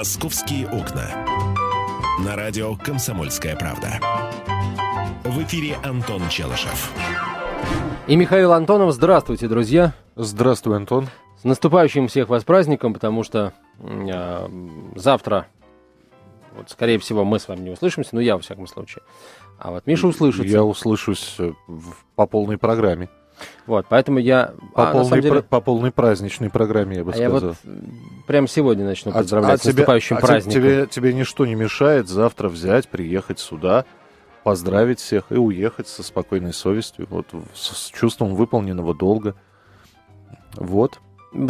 «Московские окна». На радио «Комсомольская правда». В эфире Антон Челышев. И Михаил Антонов. Здравствуйте, друзья. Здравствуй, Антон. С наступающим всех вас праздником, потому что э, завтра, вот, скорее всего, мы с вами не услышимся, ну я, во всяком случае. А вот Миша услышится. Я услышусь э, по полной программе. Вот, поэтому я... По, а, полной, деле, по полной праздничной программе, я бы а сказал. Я вот прямо сегодня начну поздравлять а, с наступающим а праздником. Тебе, тебе ничто не мешает завтра взять, приехать сюда, поздравить всех и уехать со спокойной совестью, вот, с, с чувством выполненного долга. Вот.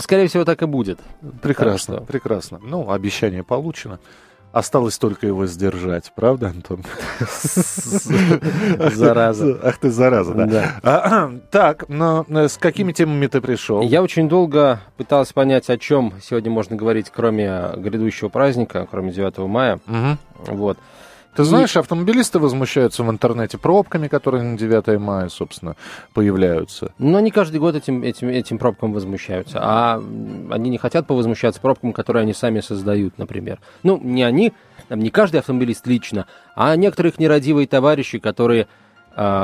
Скорее всего, так и будет. Прекрасно, что... прекрасно. Ну, обещание получено. Осталось только его сдержать, правда, Антон? Зараза. Ах ты зараза, да. да. А, так, но э, с какими темами ты пришел? Я очень долго пытался понять, о чем сегодня можно говорить, кроме грядущего праздника, кроме 9 мая. Угу. Вот. Ты знаешь, автомобилисты возмущаются в интернете пробками, которые на 9 мая, собственно, появляются. Но они каждый год этим, этим, этим пробкам возмущаются. А они не хотят повозмущаться пробкам, которые они сами создают, например. Ну, не они, не каждый автомобилист лично, а некоторые их нерадивые товарищи, которые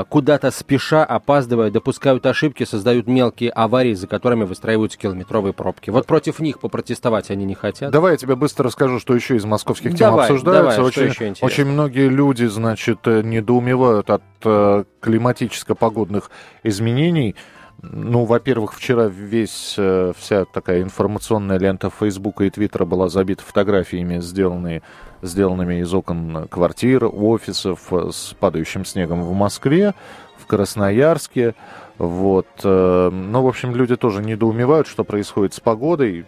куда-то спеша, опаздывая, допускают ошибки, создают мелкие аварии, за которыми выстраиваются километровые пробки. Вот против них попротестовать они не хотят. Давай я тебе быстро расскажу, что еще из московских тем давай, обсуждается. Давай, очень, очень многие люди, значит, э, недоумевают от э, климатическо-погодных изменений. Ну, во-первых, вчера весь, э, вся такая информационная лента Фейсбука и Твиттера была забита фотографиями, сделанные, сделанными из окон квартир, офисов э, с падающим снегом в Москве, в Красноярске. Вот. Э, ну, в общем, люди тоже недоумевают, что происходит с погодой.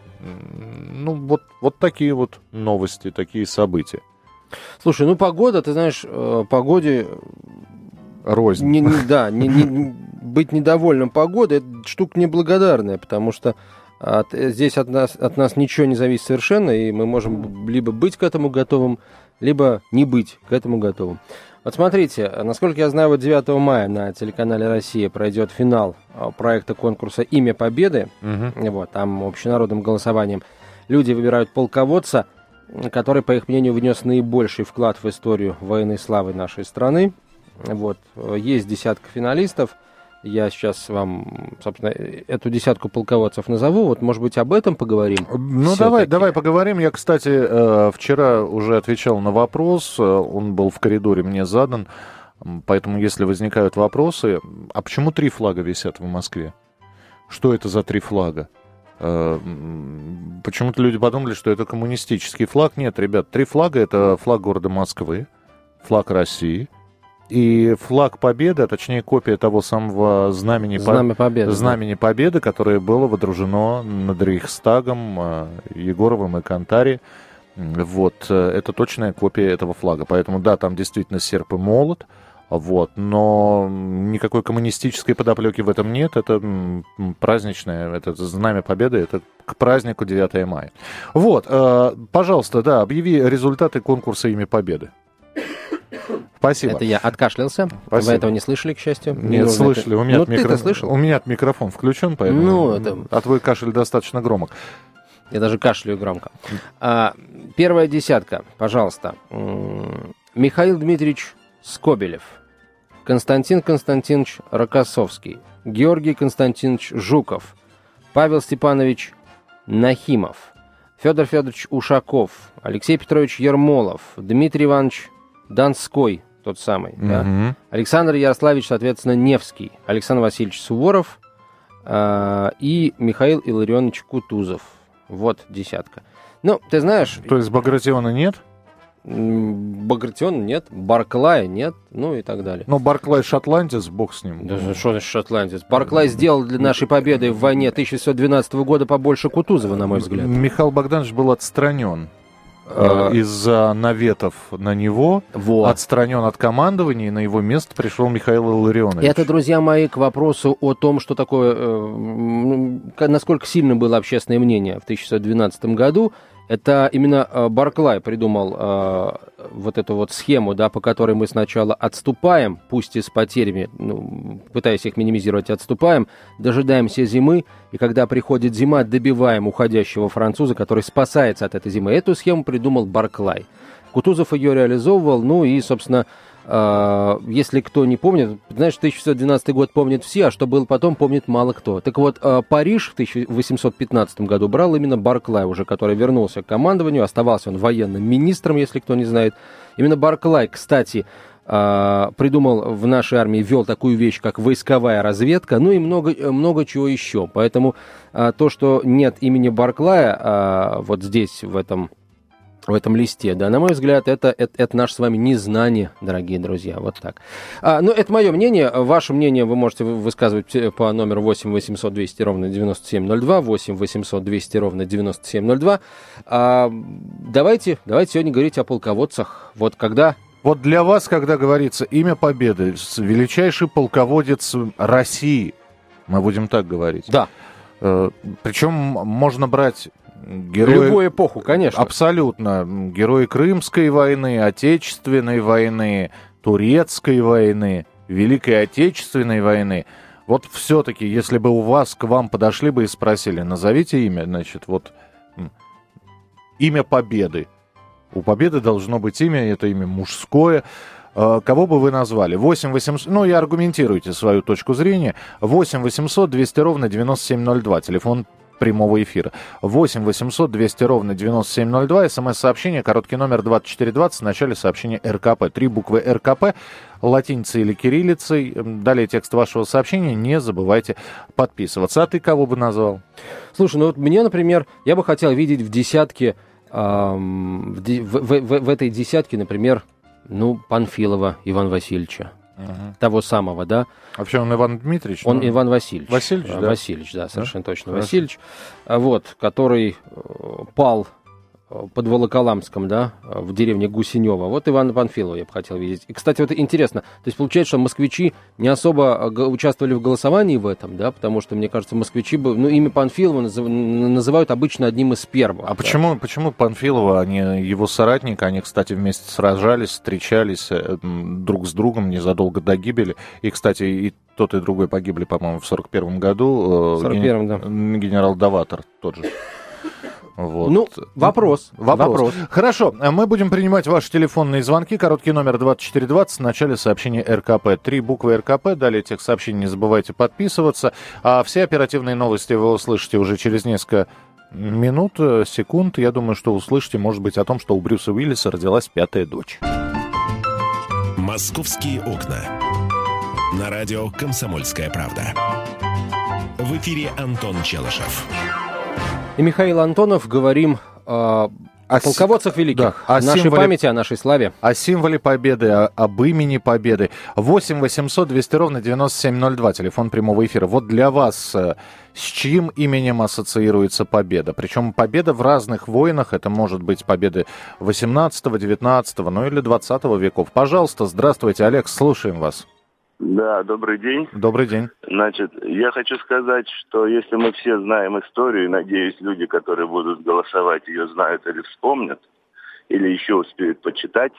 Ну, вот, вот такие вот новости, такие события. Слушай, ну погода, ты знаешь, погоде рознь. Не, не, да, не, не, быть недовольным погодой, это штука неблагодарная, потому что от, здесь от нас, от нас ничего не зависит совершенно, и мы можем либо быть к этому готовым, либо не быть к этому готовым. Вот смотрите, насколько я знаю, вот 9 мая на телеканале «Россия» пройдет финал а, проекта конкурса «Имя Победы». Угу. Вот, там общенародным голосованием люди выбирают полководца, который, по их мнению, внес наибольший вклад в историю военной славы нашей страны. Вот, есть десятка финалистов – я сейчас вам, собственно, эту десятку полководцев назову. Вот, может быть, об этом поговорим? Ну, давай, давай поговорим. Я, кстати, э, вчера уже отвечал на вопрос. Э, он был в коридоре мне задан. Поэтому, если возникают вопросы, а почему три флага висят в Москве? Что это за три флага? Э, почему-то люди подумали, что это коммунистический флаг. Нет, ребят, три флага это флаг города Москвы, флаг России, и флаг Победы, а точнее копия того самого знамени, Знамя Победы, знамени да. Победы, которое было водружено над Рейхстагом, э, Егоровым и Кантари. Вот, э, это точная копия этого флага. Поэтому, да, там действительно серп и молот, вот, но никакой коммунистической подоплеки в этом нет. Это праздничное, это знамя Победы, это к празднику 9 мая. Вот, э, пожалуйста, да, объяви результаты конкурса «Имя Победы». Спасибо. Это я откашлялся. Спасибо. Вы этого не слышали, к счастью? Нет, не слышали. Это... У меня, ну, микро... слышал? У меня микрофон включен, поэтому... Ну, это... А твой кашель достаточно громок. Я даже кашляю громко. А, первая десятка, пожалуйста. Михаил Дмитриевич Скобелев. Константин Константинович Рокоссовский. Георгий Константинович Жуков. Павел Степанович Нахимов. Федор Федорович Ушаков. Алексей Петрович Ермолов. Дмитрий Иванович Донской, тот самый. Угу. Да? Александр Ярославич, соответственно, Невский. Александр Васильевич Суворов э, и Михаил Илларионович Кутузов. Вот десятка. Ну, ты знаешь... То есть Багратиона нет? Багратиона нет, Барклая нет, ну и так далее. Но Барклай шотландец, бог с ним. Да что значит шотландец? Барклай сделал для нашей победы в войне 1612 года побольше Кутузова, на мой взгляд. Михаил Богданович был отстранен из-за наветов на него, вот. отстранен от командования, и на его место пришел Михаил Илларионович. Это, друзья мои, к вопросу о том, что такое, э, насколько сильно было общественное мнение в 1912 году, Это именно э, Барклай придумал э, вот эту вот схему, да, по которой мы сначала отступаем, пусть и с потерями, ну, пытаясь их минимизировать, отступаем, дожидаемся зимы, и когда приходит зима, добиваем уходящего француза, который спасается от этой зимы. Эту схему придумал Барклай. Кутузов ее реализовывал, ну и, собственно, если кто не помнит, знаешь, 1612 год помнит все, а что было потом, помнит мало кто. Так вот, а, Париж в 1815 году брал именно Барклай уже, который вернулся к командованию, оставался он военным министром, если кто не знает. Именно Барклай, кстати, а, придумал в нашей армии, ввел такую вещь, как войсковая разведка, ну и много, много чего еще. Поэтому то, что нет имени Барклая вот здесь, в этом в этом листе, да, на мой взгляд, это, это, это наше с вами незнание, дорогие друзья, вот так. А, ну, это мое мнение, ваше мнение вы можете высказывать э, по номеру 8 800 200 ровно 9702, 8 800 200 ровно 9702. А, давайте, давайте сегодня говорить о полководцах. Вот когда вот для вас, когда говорится имя Победы, величайший полководец России, мы будем так говорить. Да. Э, Причем можно брать Герои... Любую эпоху, конечно. Абсолютно. Герои Крымской войны, Отечественной войны, Турецкой войны, Великой Отечественной войны. Вот все-таки, если бы у вас к вам подошли бы и спросили, назовите имя, значит, вот имя Победы. У Победы должно быть имя, это имя мужское. А, кого бы вы назвали? 8 800, ну и аргументируйте свою точку зрения. 8 800 200 ровно 9702, телефон прямого эфира. 8 800 200 ровно 9702. СМС-сообщение, короткий номер 2420, в начале сообщения РКП. Три буквы РКП, латиницей или кириллицей. Далее текст вашего сообщения. Не забывайте подписываться. А ты кого бы назвал? Слушай, ну вот мне, например, я бы хотел видеть в десятке, эм, в, в, в, в этой десятке, например, ну, Панфилова Ивана Васильевича угу. того самого, да. А вообще он Иван Дмитриевич? Он ну... Иван Васильевич. Васильевич, да? Васильевич, да, совершенно да? точно. Хорошо. Васильевич, вот, который э, пал под Волоколамском, да, в деревне Гусенева. Вот Ивана Панфилова я бы хотел видеть. И, кстати, вот интересно, то есть получается, что москвичи не особо э, участвовали в голосовании в этом, да, потому что, мне кажется, москвичи бы, ну, имя Панфилова называют обычно одним из первых. А да. почему, почему Панфилова, они его соратник, они, кстати, вместе сражались, встречались э, друг с другом незадолго до гибели. И, кстати, и тот и другой погибли, по-моему, в 41 году. В 41 ген... да. Генерал Даватор тот же. Вот. Ну, вопрос, вопрос. Вопрос. Хорошо, мы будем принимать ваши телефонные звонки. Короткий номер 2420 в начале сообщения РКП. Три буквы РКП. Далее тех сообщений не забывайте подписываться. А все оперативные новости вы услышите уже через несколько минут, э, секунд. Я думаю, что услышите, может быть, о том, что у Брюса Уиллиса родилась пятая дочь. «Московские окна». На радио «Комсомольская правда». В эфире Антон Челышев и Михаил Антонов говорим о о полководцах великих, да, о нашей символе, памяти, о нашей славе. О символе победы, о, об имени победы. 8 800 200 ровно 9702, телефон прямого эфира. Вот для вас э, с чьим именем ассоциируется победа? Причем победа в разных войнах, это может быть победы 18, 19, ну или 20 веков. Пожалуйста, здравствуйте, Олег, слушаем вас. Да, добрый день. Добрый день. Значит, я хочу сказать, что если мы все знаем историю, и надеюсь, люди, которые будут голосовать, ее знают или вспомнят, или еще успеют почитать,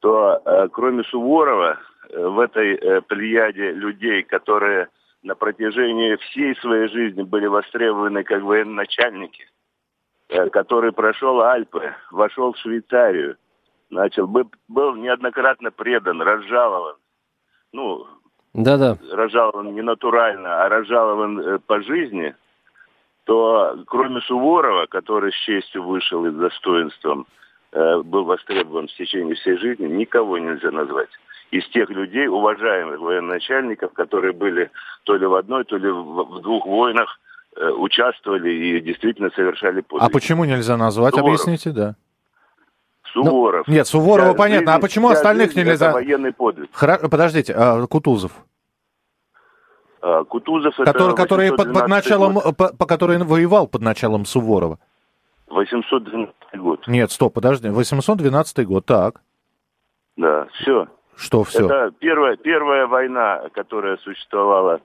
то э, кроме Суворова э, в этой э, плеяде людей, которые на протяжении всей своей жизни были востребованы как военачальники, э, который прошел Альпы, вошел в Швейцарию, начал, был неоднократно предан, разжалован, ну, да-да. разжалован не натурально, а разжалован э, по жизни, то кроме Суворова, который с честью вышел и с достоинством э, был востребован в течение всей жизни, никого нельзя назвать. Из тех людей, уважаемых военачальников, которые были то ли в одной, то ли в, в двух войнах, э, участвовали и действительно совершали подвиги. А почему нельзя назвать, Суворов. объясните, да? Суворов. Ну, нет, Суворова понятно. А почему остальных нельзя? военный подвиг. Хра... Подождите, а, Кутузов. А, Кутузов который, это который под, под началом, по, по который воевал под началом Суворова. 812 год. Нет, стоп, подожди. 812 год, так. Да, все. Что все? Это первая, первая война, которая существовала,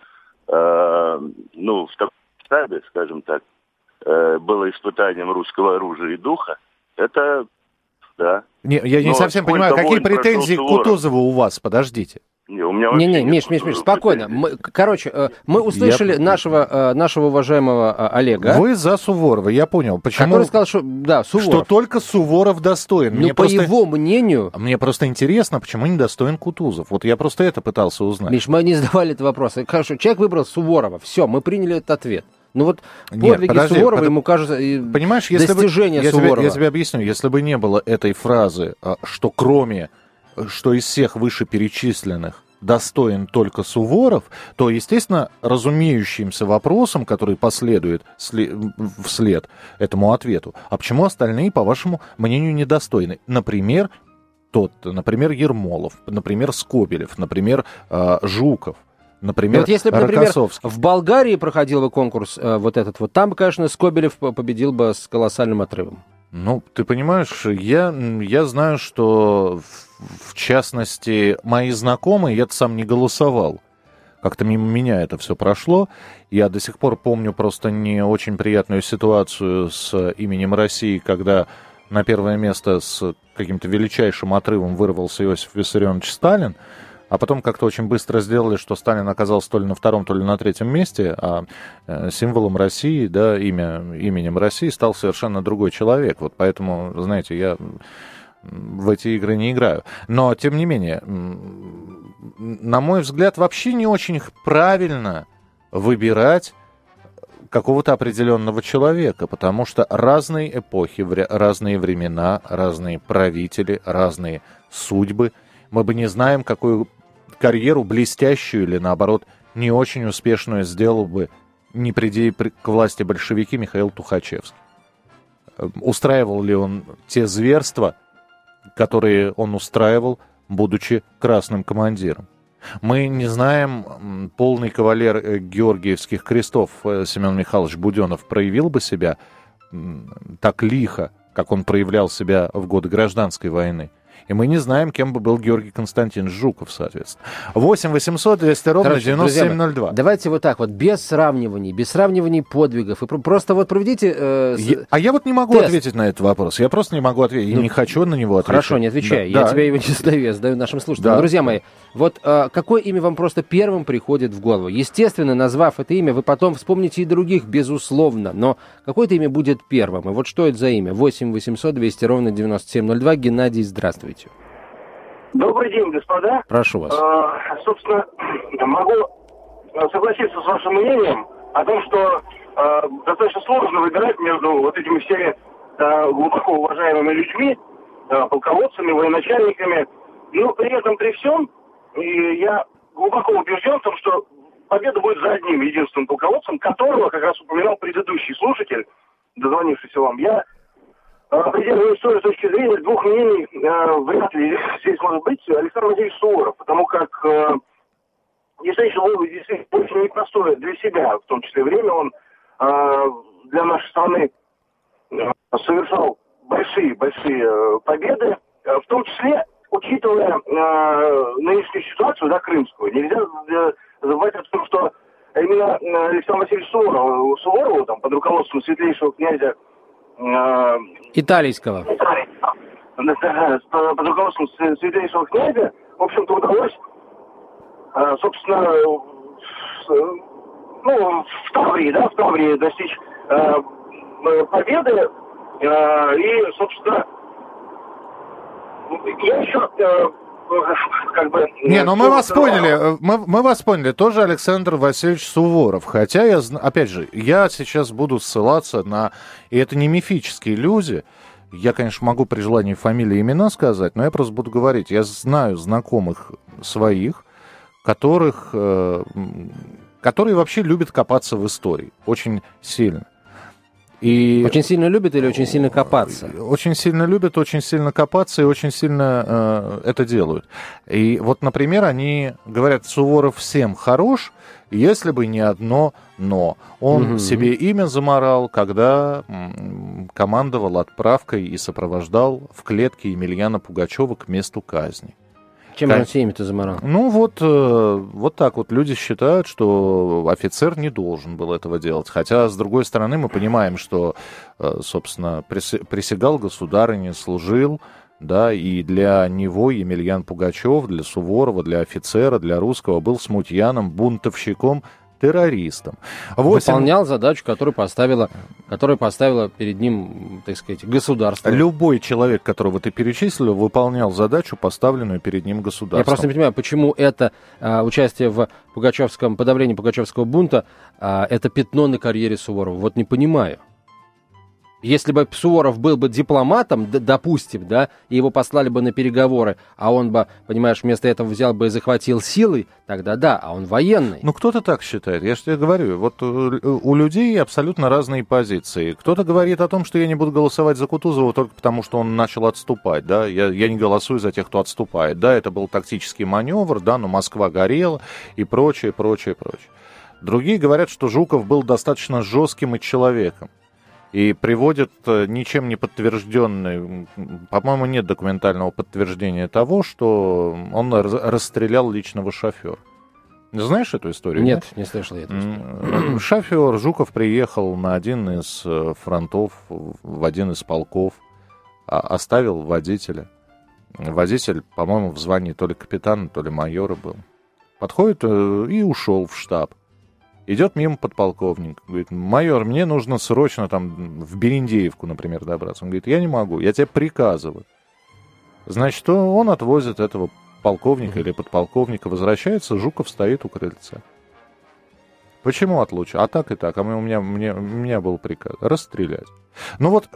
э, ну, в таком штабе, скажем так, э, было испытанием русского оружия и духа, это да. Не, я не Но совсем понимаю, какие претензии к Кутузову у вас? Подождите. Не, у меня не, не, Миш, Миш, Миш, спокойно. Мы, короче, э, мы услышали я... нашего, э, нашего уважаемого э, Олега. Вы за Суворова, я понял. Почему? Который сказал, что да, Суворов. Что только Суворов достоин. Ну, мне по просто... его мнению... Мне просто интересно, почему не достоин Кутузов. Вот я просто это пытался узнать. Миш, мы не задавали этот вопрос. Хорошо, человек выбрал Суворова. Все, мы приняли этот ответ. Ну вот подвиги Нет, подожди, Суворова под... ему кажется Понимаешь, если достижение бы, я Суворова. Тебе, я тебе объясню, если бы не было этой фразы, а, что кроме, что из всех вышеперечисленных достоин только Суворов, то, естественно, разумеющимся вопросом, который последует вслед этому ответу, а почему остальные, по вашему мнению, недостойны? Например, тот, например, Ермолов, например, Скобелев, например, а, Жуков. Например, вот если бы, например, в Болгарии проходил бы конкурс э, вот этот вот, там, конечно, Скобелев победил бы с колоссальным отрывом. Ну, ты понимаешь, я, я знаю, что в, в частности мои знакомые, я сам не голосовал. Как-то мимо меня это все прошло. Я до сих пор помню просто не очень приятную ситуацию с именем России, когда на первое место с каким-то величайшим отрывом вырвался Иосиф Виссарионович Сталин а потом как-то очень быстро сделали, что Сталин оказался то ли на втором, то ли на третьем месте, а э, символом России, да, имя, именем России стал совершенно другой человек. Вот поэтому, знаете, я в эти игры не играю. Но, тем не менее, на мой взгляд, вообще не очень правильно выбирать какого-то определенного человека, потому что разные эпохи, разные времена, разные правители, разные судьбы – мы бы не знаем, какую карьеру блестящую или, наоборот, не очень успешную сделал бы, не приди к власти большевики Михаил Тухачевский. Эм, устраивал ли он те зверства, которые он устраивал, будучи красным командиром? Мы не знаем, полный кавалер э, Георгиевских крестов э, Семен Михайлович Буденов проявил бы себя так лихо, как он проявлял себя в годы гражданской войны. И мы не знаем, кем бы был Георгий Константинович Жуков, соответственно. 8 800 200 ровно Короче, 9702. давайте вот так вот, без сравниваний, без сравниваний подвигов. И просто вот проведите... Э, я, а я вот не могу тест. ответить на этот вопрос. Я просто не могу ответить. Ну, я не хочу на него ответить. Хорошо, не отвечай. Да, я да. тебя его не задаю, я задаю нашим слушателям. Да. Друзья мои, вот э, какое имя вам просто первым приходит в голову? Естественно, назвав это имя, вы потом вспомните и других, безусловно. Но какое-то имя будет первым? И вот что это за имя? 8 800 200 ровно 9702. Геннадий, здравствуйте здравствуйте. Добрый день, господа. Прошу вас. А, собственно, могу согласиться с вашим мнением о том, что а, достаточно сложно выбирать между вот этими всеми а, глубоко уважаемыми людьми, а, полководцами, военачальниками. Но при этом, при всем, и я глубоко убежден в том, что победа будет за одним единственным полководцем, которого как раз упоминал предыдущий слушатель, дозвонившийся вам. Я определенную историю с точки зрения двух мнений э, вряд ли здесь может быть. Александр Васильевич Суворов, потому как э, действительно, действительно очень непростое для себя, в том числе время, он э, для нашей страны э, совершал большие-большие э, победы, э, в том числе, учитывая э, нынешнюю ситуацию, да, крымскую, нельзя э, забывать о том, что именно Александр Васильевич Суворов, Суворову, там, под руководством светлейшего князя Э, Италийского. Под руководством святейшего князя, в общем-то, удалось, э, собственно, ну, в Таврии, да, в Таврии достичь э, победы. И, собственно, я еще как бы... Не, ну мы вас поняли, мы, мы вас поняли, тоже Александр Васильевич Суворов. Хотя я, опять же, я сейчас буду ссылаться на... И это не мифические люди. Я, конечно, могу при желании фамилии и имена сказать, но я просто буду говорить. Я знаю знакомых своих, которых, э, которые вообще любят копаться в истории очень сильно. И очень сильно любят или очень сильно копаться? Очень сильно любят, очень сильно копаться и очень сильно э, это делают. И вот, например, они говорят, Суворов всем хорош, если бы не одно но. Он угу. себе имя заморал, когда командовал отправкой и сопровождал в клетке Емельяна Пугачева к месту казни. Чем он семьи-то заморал? Ну вот, э, вот так вот люди считают, что офицер не должен был этого делать. Хотя, с другой стороны, мы понимаем, что, э, собственно, присягал государыне, служил, да, и для него Емельян Пугачев, для Суворова, для офицера, для русского был смутьяном, бунтовщиком, террористом. 8... Выполнял задачу, которую поставила, которую поставила перед ним, так сказать, государство. Любой человек, которого ты перечислил, выполнял задачу, поставленную перед ним государством. Я просто не понимаю, почему это а, участие в Пугачевском, подавлении Пугачевского бунта, а, это пятно на карьере Суворова. Вот не понимаю. Если бы Суворов был бы дипломатом, допустим, да, и его послали бы на переговоры, а он бы, понимаешь, вместо этого взял бы и захватил силой, тогда да, а он военный. Ну, кто-то так считает. Я же тебе говорю, вот у людей абсолютно разные позиции. Кто-то говорит о том, что я не буду голосовать за Кутузова только потому, что он начал отступать, да, я, я не голосую за тех, кто отступает, да, это был тактический маневр, да, но Москва горела и прочее, прочее, прочее. Другие говорят, что Жуков был достаточно жестким и человеком и приводят э, ничем не подтвержденный, по-моему, нет документального подтверждения того, что он расстрелял личного шофера. Знаешь эту историю? Нет, да? не слышал я эту историю. Шофер Жуков приехал на один из э, фронтов, в один из полков, а, оставил водителя. Водитель, по-моему, в звании то ли капитана, то ли майора был. Подходит э, и ушел в штаб. Идет мимо подполковник, говорит, майор, мне нужно срочно там в Берендеевку, например, добраться. Он говорит, я не могу, я тебе приказываю. Значит, он отвозит этого полковника или подполковника, возвращается, Жуков стоит у крыльца. Почему отлучил? А так и так. А у меня, мне, у меня был приказ расстрелять. Ну вот,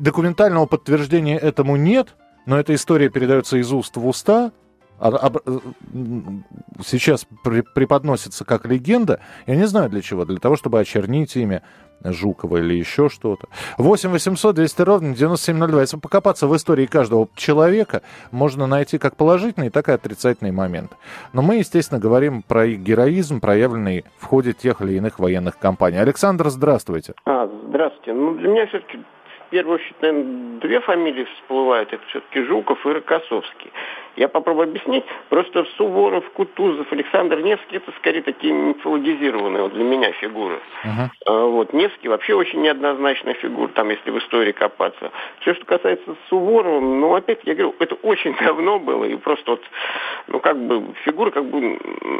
документального подтверждения этому нет, но эта история передается из уст в уста, сейчас преподносится как легенда. Я не знаю для чего. Для того, чтобы очернить имя Жукова или еще что-то. 8 800 200 ровно 9702. Если покопаться в истории каждого человека, можно найти как положительный, так и отрицательный момент. Но мы, естественно, говорим про героизм, проявленный в ходе тех или иных военных кампаний. Александр, здравствуйте. А, здравствуйте. Ну, для меня все-таки в первую очередь, наверное, две фамилии всплывают. Это все-таки Жуков и Рокоссовский. Я попробую объяснить. Просто Суворов, Кутузов, Александр Невский это скорее такие мифологизированные вот для меня фигуры. Uh-huh. Вот. Невский вообще очень неоднозначная фигура, там, если в истории копаться. Все, что касается Суворова, ну, опять, я говорю, это очень давно было, и просто вот, ну, как бы, фигуры, как бы,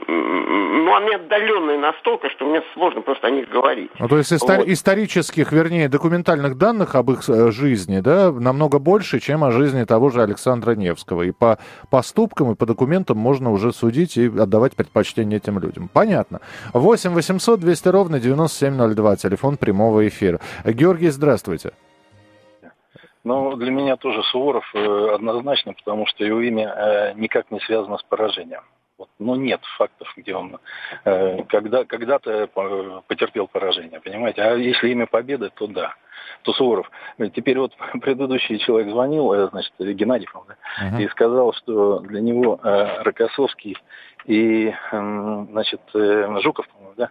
ну, они отдаленные настолько, что мне сложно просто о них говорить. Ну, то есть истор- вот. исторических, вернее, документальных данных об их э, жизни, да, намного больше, чем о жизни того же Александра Невского. И по поступкам и по документам можно уже судить и отдавать предпочтение этим людям. Понятно. 8 800 200 ровно 9702, телефон прямого эфира. Георгий, здравствуйте. Ну, для меня тоже Суворов э, однозначно, потому что его имя э, никак не связано с поражением. Вот, но нет фактов, где он э, когда, когда-то потерпел поражение, понимаете? А если имя победы, то да то Суворов. Теперь вот предыдущий человек звонил, э, значит, Геннадий, да, uh-huh. и сказал, что для него э, Рокоссовский и, э, значит, э, Жуков, по-моему, да,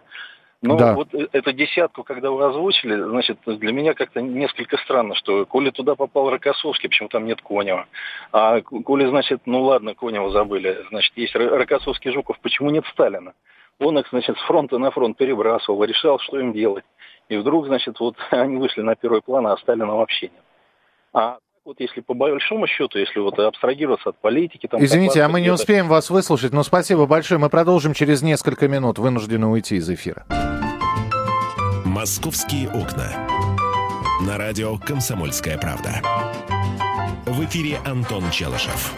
ну, да. вот э, эту десятку, когда вы озвучили, значит, для меня как-то несколько странно, что коли туда попал Рокоссовский, почему там нет Конева, а коли, значит, ну ладно, Конева забыли, значит, есть Рокоссовский Жуков, почему нет Сталина? Он их, значит, с фронта на фронт перебрасывал, решал, что им делать. И вдруг, значит, вот они вышли на первый план, а Сталина вообще нет. А вот если по большому счету, если вот абстрагироваться от политики... Там, Извините, а мы не успеем вас выслушать, но спасибо большое. Мы продолжим через несколько минут. Вынуждены уйти из эфира. «Московские окна». На радио «Комсомольская правда». В эфире Антон Челышев.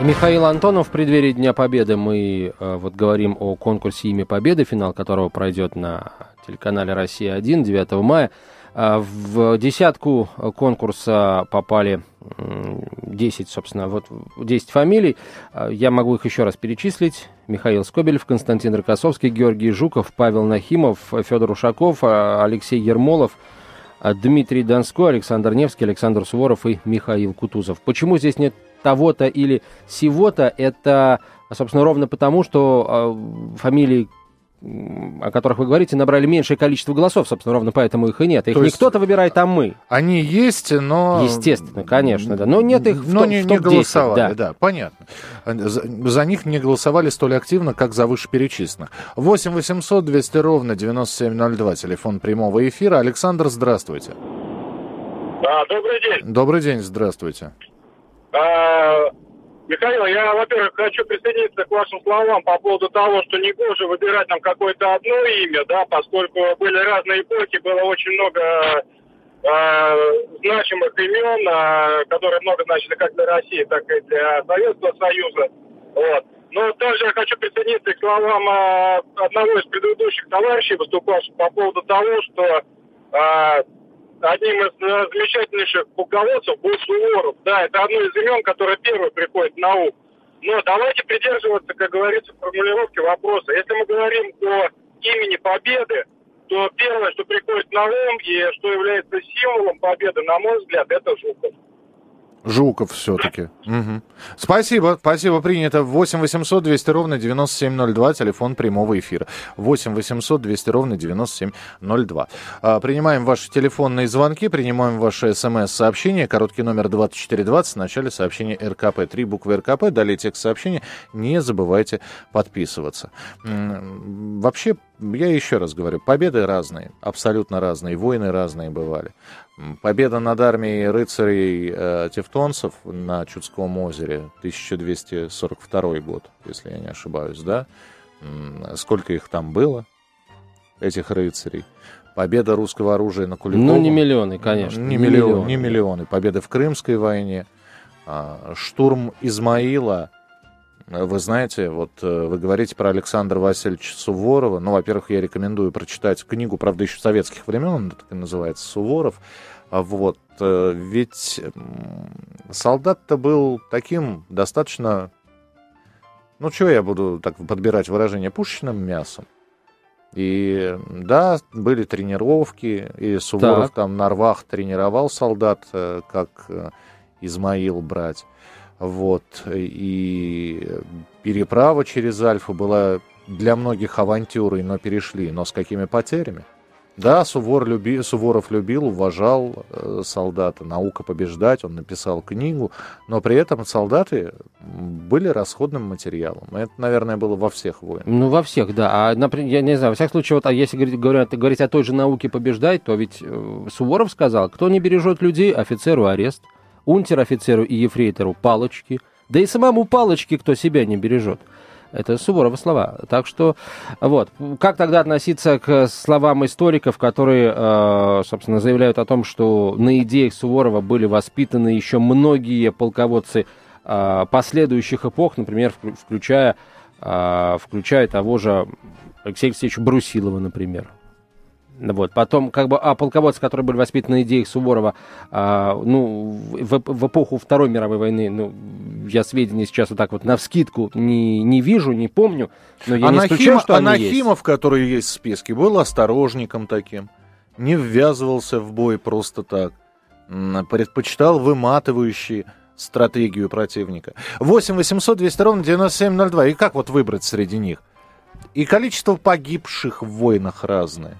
Михаил Антонов в преддверии Дня Победы. Мы э, вот говорим о конкурсе «Имя Победы», финал которого пройдет на телеканале «Россия-1» 9 мая. А, в десятку конкурса попали 10, собственно, вот 10 фамилий. А, я могу их еще раз перечислить. Михаил Скобелев, Константин Рокоссовский, Георгий Жуков, Павел Нахимов, Федор Ушаков, а, Алексей Ермолов, Дмитрий Донской, Александр Невский, Александр Суворов и Михаил Кутузов. Почему здесь нет того-то или сего-то? Это, собственно, ровно потому, что фамилии о которых вы говорите, набрали меньшее количество голосов, собственно, ровно поэтому их и нет. Их То не кто-то выбирает, а мы. Они есть, но... Естественно, конечно, да. Но нет их в Но не, в не голосовали, да. да, понятно. За, за них не голосовали столь активно, как за вышеперечисленных. 8 800 200 ровно 9702, телефон прямого эфира. Александр, здравствуйте. Да, добрый день. Добрый день, здравствуйте. А, Михаил, я, во-первых, хочу присоединиться к вашим словам по поводу того, что не гоже выбирать нам какое-то одно имя, да, поскольку были разные эпохи, было очень много э, значимых имен, э, которые много значили как для России, так и для Советского Союза. Вот. Но также я хочу присоединиться к словам э, одного из предыдущих товарищей, выступавших по поводу того, что э, одним из э, замечательнейших полководцев был Суворов. Да, это одно из имен, которое первое приходит на ум. Но давайте придерживаться, как говорится, формулировки вопроса. Если мы говорим о имени Победы, то первое, что приходит на ум и что является символом победы, на мой взгляд, это Жуков. Жуков все-таки. Угу. Спасибо, спасибо, принято. 8 800 200 ровно 9702, телефон прямого эфира. 8 800 200 ровно 9702. А, принимаем ваши телефонные звонки, принимаем ваши смс-сообщения. Короткий номер 2420, в начале сообщения РКП. Три буквы РКП, далее текст сообщения. Не забывайте подписываться. Вообще, я еще раз говорю, победы разные, абсолютно разные, войны разные бывали. Победа над армией рыцарей э, тевтонцев на Чудском озере, 1242 год, если я не ошибаюсь, да? Сколько их там было, этих рыцарей? Победа русского оружия на Куликовом. Ну, не миллионы, конечно. Не, не миллионы, миллионы. Не миллионы. Победа в Крымской войне. А, штурм Измаила вы знаете, вот э, вы говорите про Александра Васильевича Суворова. Ну, во-первых, я рекомендую прочитать книгу, правда, еще советских времен, он так и называется, Суворов. А вот, э, ведь солдат-то был таким достаточно, ну, чего я буду так подбирать выражение, пушечным мясом. И да, были тренировки, и Суворов так. там на рвах тренировал солдат, э, как Измаил брать. Вот. И переправа через Альфу была для многих авантюрой, но перешли. Но с какими потерями? Да, Сувор люби, Суворов любил, уважал э, солдата, наука побеждать, он написал книгу, но при этом солдаты были расходным материалом. Это, наверное, было во всех войнах. Ну, во всех, да. А, например, я не знаю, во всяком случае, вот, а если говорить, говорить, говорить о той же науке побеждать, то ведь э, Суворов сказал, кто не бережет людей, офицеру арест унтер-офицеру и ефрейтору палочки, да и самому палочки, кто себя не бережет. Это Суворова слова. Так что, вот, как тогда относиться к словам историков, которые, э, собственно, заявляют о том, что на идеях Суворова были воспитаны еще многие полководцы э, последующих эпох, например, включая, э, включая того же Алексея Алексеевича Брусилова, например. Вот. Потом, как бы, а полководцы, которые были воспитаны на идеях Суворова, а, ну, в, в эпоху Второй мировой войны, ну, я сведения сейчас вот так вот навскидку не, не вижу, не помню, но я Анахим, не исключаю, что Анахимов, есть. который есть в списке, был осторожником таким, не ввязывался в бой просто так, предпочитал выматывающие стратегию противника. 8 800 200 ровно 9702. И как вот выбрать среди них? И количество погибших в войнах разное.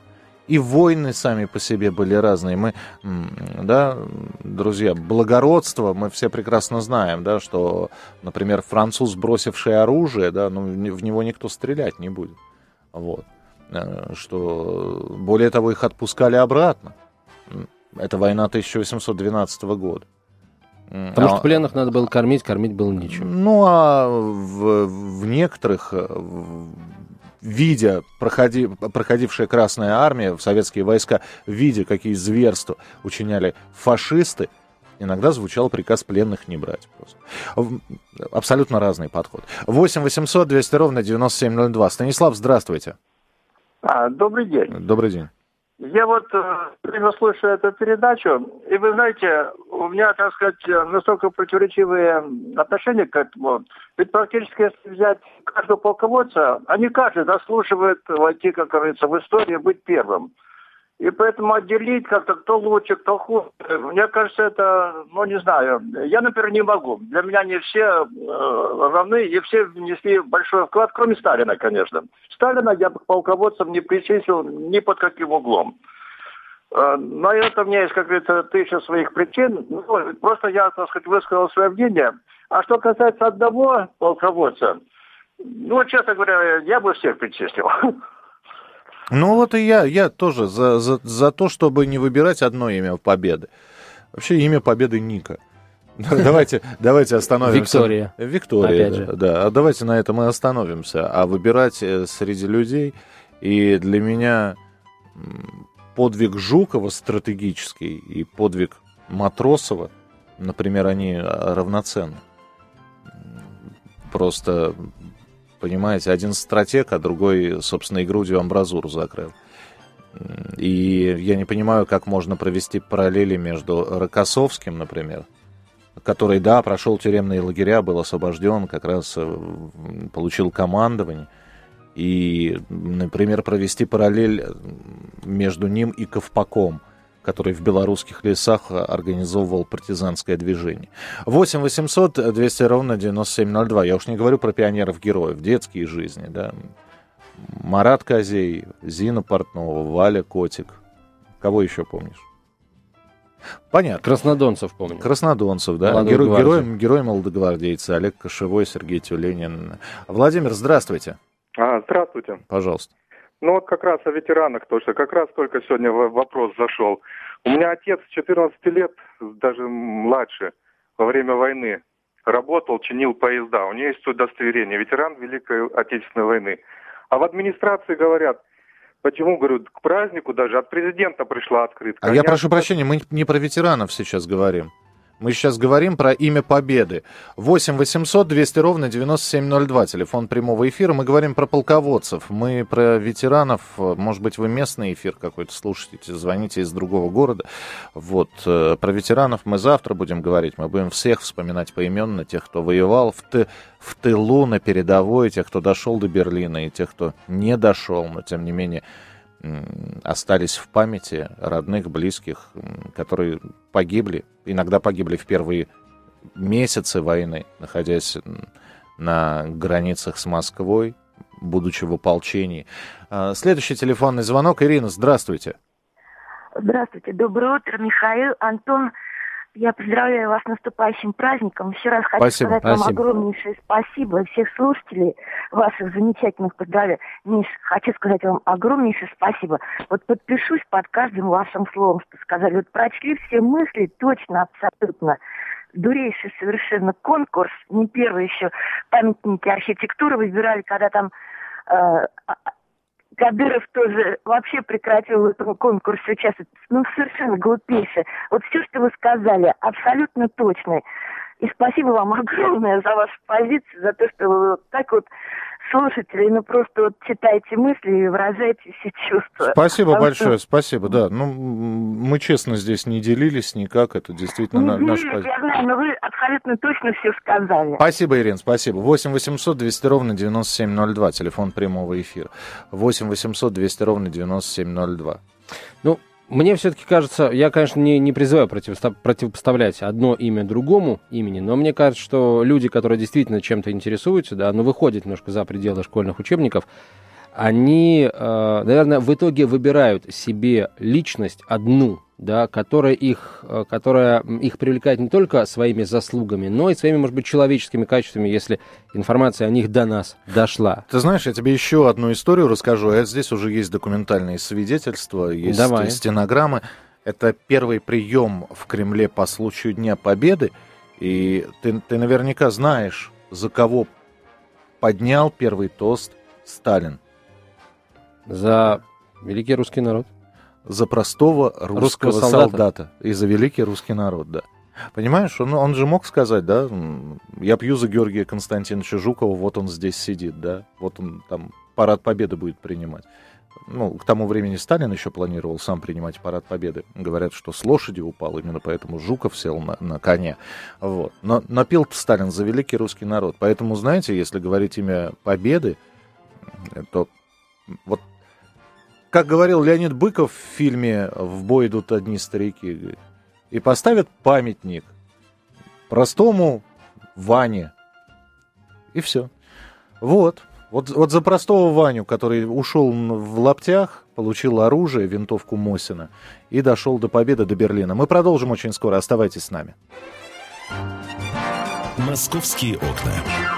И войны сами по себе были разные. Мы, да, друзья, благородство мы все прекрасно знаем, да, что, например, француз, бросивший оружие, да, ну, в него никто стрелять не будет. Вот. Э, что, более того, их отпускали обратно. Это война 1812 года. Потому а, что пленных надо было кормить, кормить было нечем. Ну, а в, в некоторых, видя проходи, проходившая Красная Армия, советские войска, видя, какие зверства учиняли фашисты, иногда звучал приказ пленных не брать. Просто. Абсолютно разный подход. 8 800 200 ровно 9702. Станислав, здравствуйте. А, добрый день. Добрый день. Я вот э, слушаю эту передачу, и вы знаете, у меня, так сказать, настолько противоречивые отношения к этому. Ведь практически, если взять каждого полководца, они каждый заслуживает войти, как говорится, в историю, быть первым. И поэтому отделить как-то кто лучше, кто хуже, мне кажется, это, ну не знаю, я, например, не могу. Для меня не все э, равны, и все внесли большой вклад, кроме Сталина, конечно. Сталина я бы полководцем не причислил ни под каким углом. Э, но это у меня есть, как говорится, тысяча своих причин. Ну, просто я, так сказать, высказал свое мнение. А что касается одного полководца, ну, честно говоря, я бы всех причислил. Ну вот и я, я тоже за, за, за то, чтобы не выбирать одно имя победы. Вообще имя победы Ника. Давайте, давайте остановимся. Виктория. Виктория, Опять да, же. да. А давайте на этом и остановимся. А выбирать э, среди людей. И для меня подвиг Жукова стратегический и подвиг Матросова, например, они а, равноценны. Просто Понимаете, один стратег, а другой, собственно, и грудью амбразуру закрыл. И я не понимаю, как можно провести параллели между Рокоссовским, например, который, да, прошел тюремные лагеря, был освобожден, как раз э, получил командование. И, например, провести параллель между ним и Ковпаком – который в белорусских лесах организовывал партизанское движение. 8 800 200 ровно 9702. Я уж не говорю про пионеров-героев, детские жизни, да. Марат Козей, Зина Портнова, Валя Котик. Кого еще помнишь? Понятно. Краснодонцев помню. Краснодонцев, да. Герой, герой, герой молодогвардейцы Олег Кошевой, Сергей Тюленин. Владимир, здравствуйте. А, здравствуйте. Пожалуйста. Ну вот как раз о ветеранах тоже. Как раз только сегодня вопрос зашел. У меня отец 14 лет, даже младше, во время войны работал, чинил поезда. У него есть удостоверение. Ветеран Великой Отечественной войны. А в администрации говорят, Почему, говорю, к празднику даже от президента пришла открытка. А я прошу прощения, мы не про ветеранов сейчас говорим. Мы сейчас говорим про имя победы. 8 800 200 ровно 9702, телефон прямого эфира. Мы говорим про полководцев, мы про ветеранов. Может быть, вы местный эфир какой-то слушаете, звоните из другого города. Вот, э, про ветеранов мы завтра будем говорить. Мы будем всех вспоминать поименно, тех, кто воевал в, ты, в тылу, на передовой, тех, кто дошел до Берлина, и тех, кто не дошел, но тем не менее остались в памяти родных, близких, которые погибли, иногда погибли в первые месяцы войны, находясь на границах с Москвой, будучи в ополчении. А, следующий телефонный звонок. Ирина, здравствуйте. Здравствуйте, доброе утро, Михаил, Антон. Я поздравляю вас с наступающим праздником. Еще раз хочу спасибо, сказать спасибо. вам огромнейшее спасибо. Всех слушателей ваших замечательных поздравляю. Миш, хочу сказать вам огромнейшее спасибо. Вот подпишусь под каждым вашим словом, что сказали. Вот прочли все мысли точно, абсолютно. Дурейший совершенно конкурс. Не первый еще памятники архитектуры выбирали, когда там э, Кадыров тоже вообще прекратил в этом конкурсе участвовать. Ну, совершенно глупейшее. Вот все, что вы сказали, абсолютно точно. И спасибо вам огромное за вашу позицию, за то, что вы вот так вот слушатели, ну просто вот читайте мысли и выражайте все чувства. Спасибо Потому большое, что... спасибо, да. Ну, мы честно здесь не делились никак, это действительно не на, наш позиция. Я знаю, но вы абсолютно точно все сказали. Спасибо, Ирина, спасибо. 8 800 200 ровно 9702, телефон прямого эфира. 8 800 200 ровно 9702. Ну, мне все-таки кажется, я, конечно, не, не призываю противопоставлять одно имя другому имени, но мне кажется, что люди, которые действительно чем-то интересуются, да, но выходят немножко за пределы школьных учебников, они, э, наверное, в итоге выбирают себе личность одну, да, которая их, э, которая их привлекает не только своими заслугами, но и своими, может быть, человеческими качествами, если информация о них до нас дошла. Ты знаешь, я тебе еще одну историю расскажу. Это здесь уже есть документальные свидетельства, есть Давай. стенограммы. Это первый прием в Кремле по случаю Дня Победы. И ты, ты наверняка знаешь, за кого поднял первый тост Сталин. За великий русский народ за простого русского, русского солдата. солдата и за великий русский народ, да. Понимаешь, он, он же мог сказать, да, я пью за Георгия Константиновича Жукова, вот он здесь сидит, да, вот он там парад победы будет принимать. Ну, к тому времени Сталин еще планировал сам принимать парад победы. Говорят, что с лошади упал, именно поэтому Жуков сел на, на коне. Вот. Но, но пил Сталин за великий русский народ. Поэтому, знаете, если говорить имя победы, то вот как говорил Леонид Быков в фильме «В бой идут одни старики», и поставят памятник простому Ване. И все. Вот. Вот, вот за простого Ваню, который ушел в лаптях, получил оружие, винтовку Мосина и дошел до победы, до Берлина. Мы продолжим очень скоро. Оставайтесь с нами. Московские окна.